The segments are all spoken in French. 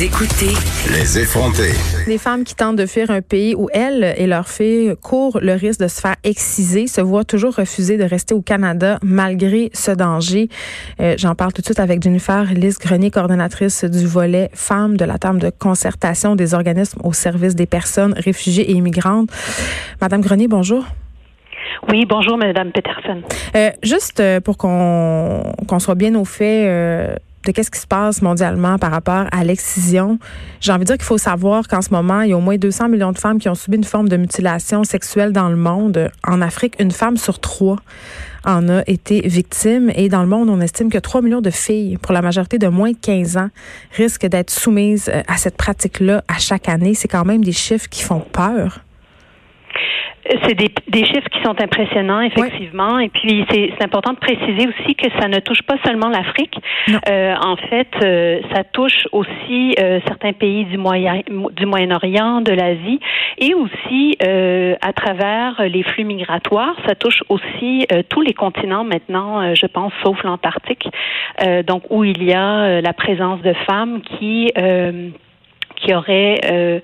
Vous écoutez Les. Des femmes qui tentent de fuir un pays où elles et leurs filles courent le risque de se faire exciser se voient toujours refuser de rester au Canada malgré ce danger. Euh, J'en parle tout de suite avec Jennifer Lys Grenier, coordonnatrice du volet femmes de la table de concertation des organismes au service des personnes réfugiées et immigrantes. Madame Grenier, bonjour. Oui, bonjour, Madame Peterson. Euh, juste euh, pour qu'on qu'on soit bien au fait euh, de qu'est-ce qui se passe mondialement par rapport à l'excision, j'ai envie de dire qu'il faut savoir qu'en ce moment, il y a au moins 200 millions de femmes qui ont subi une forme de mutilation sexuelle dans le monde. En Afrique, une femme sur trois en a été victime et dans le monde, on estime que 3 millions de filles, pour la majorité de moins de 15 ans, risquent d'être soumises euh, à cette pratique-là à chaque année. C'est quand même des chiffres qui font peur. C'est des, des, chiffres qui sont impressionnants, effectivement. Et puis, c'est important de préciser aussi que ça ne touche pas seulement l'Afrique. Euh, en fait, euh, ça touche aussi euh, certains pays du Moyen du Moyen-Orient, de l'Asie, et aussi à travers les flux migratoires, ça touche aussi tous les continents maintenant, je pense, sauf l'Antarctique, donc où il y a la présence de femmes qui qui auraient euh,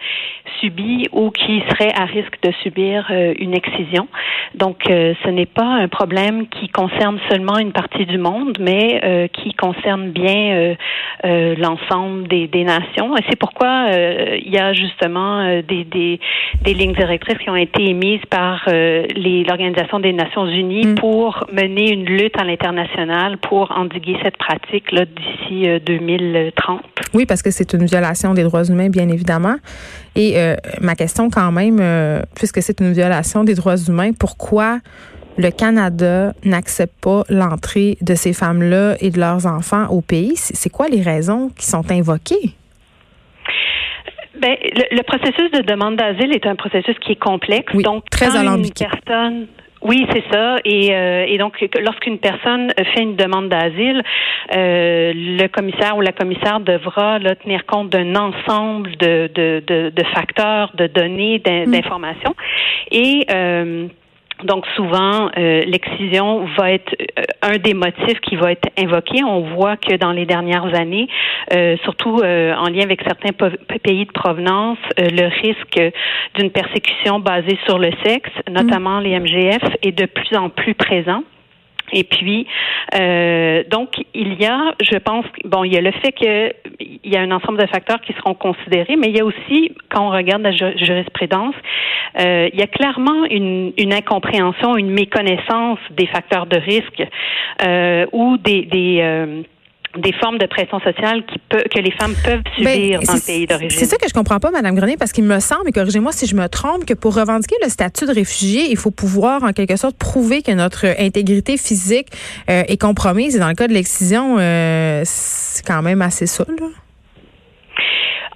subi ou qui seraient à risque de subir euh, une excision. Donc, euh, ce n'est pas un problème qui concerne seulement une partie du monde, mais euh, qui concerne bien euh, l'ensemble des, des, nations. Et c'est pourquoi il y a justement des, des, des, lignes directrices qui ont été émises par l'Organisation des Nations Unies mm. pour mener une lutte à l'international pour endiguer cette pratique d'ici 2030. Oui, parce que c'est une violation des droits humains bien évidemment. Et euh, ma question quand même, euh, puisque c'est une violation des droits humains, pourquoi le Canada n'accepte pas l'entrée de ces femmes-là et de leurs enfants au pays? C'est quoi les raisons qui sont invoquées? Ben, le, le processus de demande d'asile est un processus qui est complexe. Oui, donc, très quand alambiqué. Une personne oui, c'est ça. Et, euh, et donc, lorsqu'une personne fait une demande d'asile, euh, le commissaire ou la commissaire devra là, tenir compte d'un ensemble de, de, de, de, facteurs, de données, d'informations. Et euh, donc souvent, euh, l'excision va être euh, un des motifs qui va être invoqué. On voit que dans les dernières années, euh, surtout euh, en lien avec certains pays de provenance, euh, le risque d'une persécution basée sur le sexe, notamment les MGF, est de plus en plus présent. Et puis, euh, donc, il y a, je pense, bon, il y a le fait qu'il y a un ensemble de facteurs qui seront considérés, mais il y a aussi, quand on regarde la jurisprudence, euh, il y a clairement une, une, incompréhension, une méconnaissance des facteurs de risque euh, ou des, des euh, des formes de pression sociale qui peut, que les femmes peuvent subir ben, dans le pays d'origine. C'est ça que je comprends pas, Madame Grenier, parce qu'il me semble, et corrigez-moi si je me trompe, que pour revendiquer le statut de réfugié, il faut pouvoir, en quelque sorte, prouver que notre intégrité physique euh, est compromise. Et dans le cas de l'excision, euh, c'est quand même assez ça, là.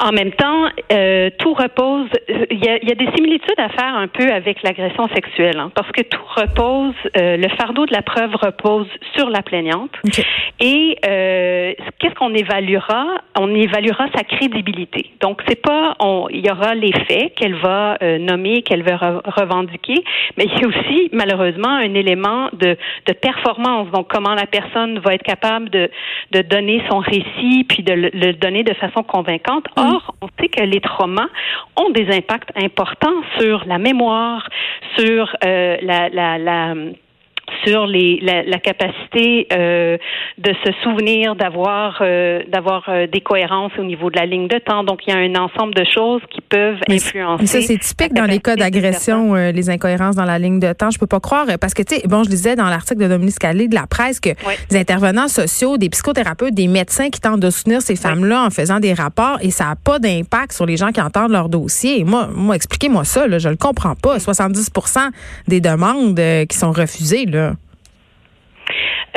En même temps, euh, tout repose. Il y, a, y, a, des similitudes à faire un peu avec l'agression sexuelle, hein, parce que tout repose. Euh, le fardeau de la preuve repose sur la plaignante. Okay. Et euh, qu'est-ce qu'on évaluera? On évaluera sa crédibilité. Donc, c'est pas. Il y aura les faits qu'elle va euh, nommer, qu'elle va re revendiquer, mais il y a aussi malheureusement un élément de, de performance. Donc, comment la personne va être capable de, de donner son récit, puis de le, le donner de façon convaincante. Or, on sait que les traumas ont des impacts importants sur la mémoire, sur euh, la sur les, la, la capacité euh, de se souvenir, d'avoir euh, d'avoir euh, des cohérences au niveau de la ligne de temps. Donc, il y a un ensemble de choses qui peuvent mais influencer. Ça, c'est typique dans les cas d'agression, euh, les incohérences dans la ligne de temps. Je peux pas croire, parce que, tu sais, bon, je disais dans l'article de Dominique Scalé de la presse que oui. des intervenants sociaux, des psychothérapeutes, des médecins qui tentent de soutenir ces femmes-là oui. en faisant des rapports et ça n'a pas d'impact sur les gens qui entendent leur dossier. moi, moi expliquez-moi ça, là, je le comprends pas. 70% des demandes qui sont refusées, là.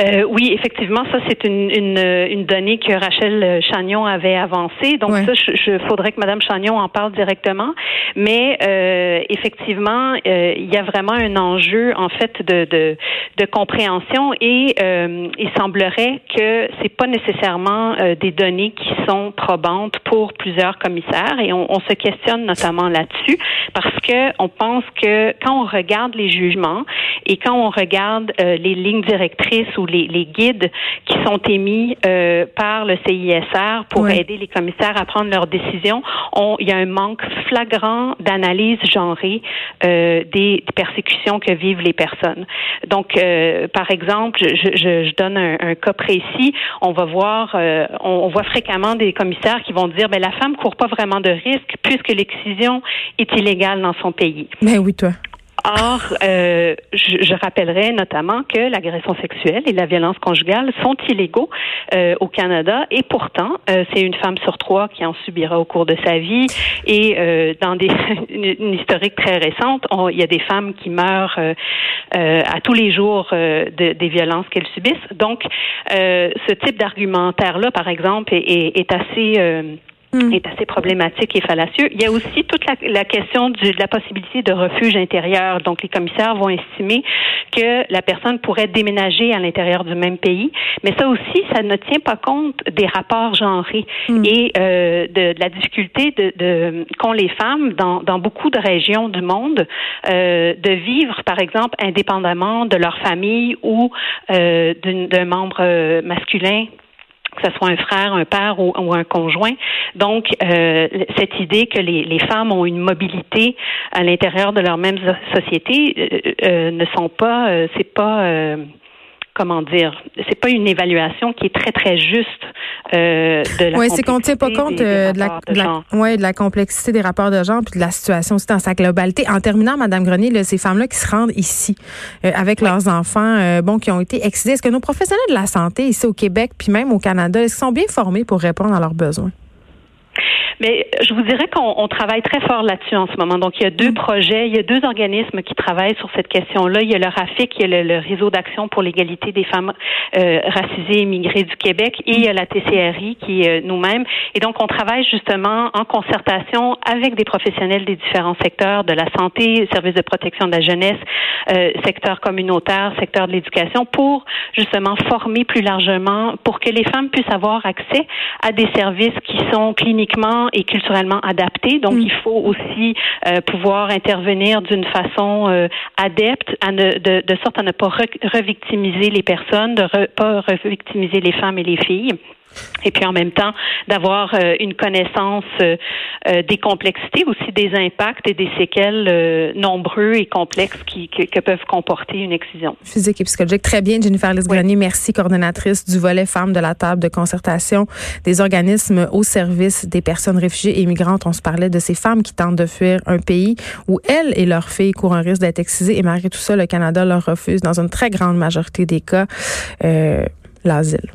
Euh, oui, effectivement, ça c'est une, une, une, donnée que Rachel Chagnon avait avancée. Donc ça, je, faudrait que Madame Chagnon en parle directement. Mais euh, effectivement, euh, il y a vraiment un enjeu en fait de, de, de compréhension et euh, il semblerait que c'est pas nécessairement euh, des données qui sont probantes pour plusieurs commissaires et on, on se questionne notamment là-dessus parce que on pense que quand on regarde les jugements et quand on regarde les lignes directrices ou les, les guides qui sont émis euh, par le CISR pour aider les commissaires à prendre leurs décisions, on, il y a un manque flagrant d'analyse genrée euh, des, persécutions que vivent les personnes. Donc, euh, par exemple, je, je, je donne un, un, cas précis. On va voir, on, on, voit fréquemment des commissaires qui vont dire, ben la femme court pas vraiment de risque puisque l'excision est illégale dans son pays. Mais oui, toi. Or, euh, je, je, rappellerai notamment que l'agression sexuelle et la violence conjugale sont illégaux euh, au Canada et pourtant, euh, c'est une femme sur trois qui en subira au cours de sa vie et euh, dans des, une, historique très récente, il y a des femmes qui meurent euh, euh, à tous les jours de, des violences qu'elles subissent. Donc, ce type d'argumentaire-là, par exemple, est, est, est assez. Est assez problématique et fallacieux. Il y a aussi toute la, la question du, de la possibilité de refuge intérieur. Donc, les commissaires vont estimer que la personne pourrait déménager à l'intérieur du même pays, mais ça aussi, ça ne tient pas compte des rapports genrés hmm. et euh, de, de, la difficulté de, de qu'ont les femmes dans, dans beaucoup de régions du monde euh, de vivre, par exemple, indépendamment de leur famille ou euh, d'un membre euh, masculin que ce soit un frère, un père ou, un conjoint. Donc, euh, cette idée que les, femmes ont une mobilité à l'intérieur de leur même société euh, euh, ne sont pas, c'est pas comment dire, c'est pas une évaluation qui est très très juste euh, de la. Oui, c'est qu'on tient pas compte euh, de, la, de, ouais, de la complexité des rapports de genre puis de la situation aussi dans sa globalité. En terminant, Madame Grenier, là, ces femmes-là qui se rendent ici euh, avec leurs enfants, euh, bon, qui ont été excisés, est-ce que nos professionnels de la santé ici au Québec puis même au Canada, est-ce qu'ils sont bien formés pour répondre à leurs besoins? Mais je vous dirais qu'on travaille très fort là-dessus en ce moment. Donc, il y a deux mm. projets, il y a deux organismes qui travaillent sur cette question-là. Il y a le RAFIC, il y a le, réseau d'action pour l'égalité des femmes euh, racisées et immigrées du Québec, et il y a la TCRI qui est euh, nous-mêmes. Et donc, on travaille justement en concertation avec des professionnels des différents secteurs de la santé, services de protection de la jeunesse, euh, secteur communautaire, secteur de l'éducation, pour justement former plus largement, pour que les femmes puissent avoir accès à des services qui sont cliniquement et culturellement adapté. Donc, mm. il faut aussi euh, pouvoir intervenir d'une façon euh, adepte, à ne, de, de, sorte à ne pas revictimiser les personnes, de ne pas revictimiser les femmes et les filles et puis en même temps d'avoir euh, une connaissance euh, euh, des complexités, aussi des impacts et des séquelles nombreux et complexes qui, que, peuvent comporter une excision. Physique et psychologique. Très bien, Jennifer Lisgrenier. Merci, coordonnatrice du volet femmes de la table de concertation des organismes au service des personnes réfugiées et migrantes. On se parlait de ces femmes qui tentent de fuir un pays où elles et leurs filles courent un risque d'être excisées et malgré tout ça, le Canada leur refuse dans une très grande majorité des cas l'asile.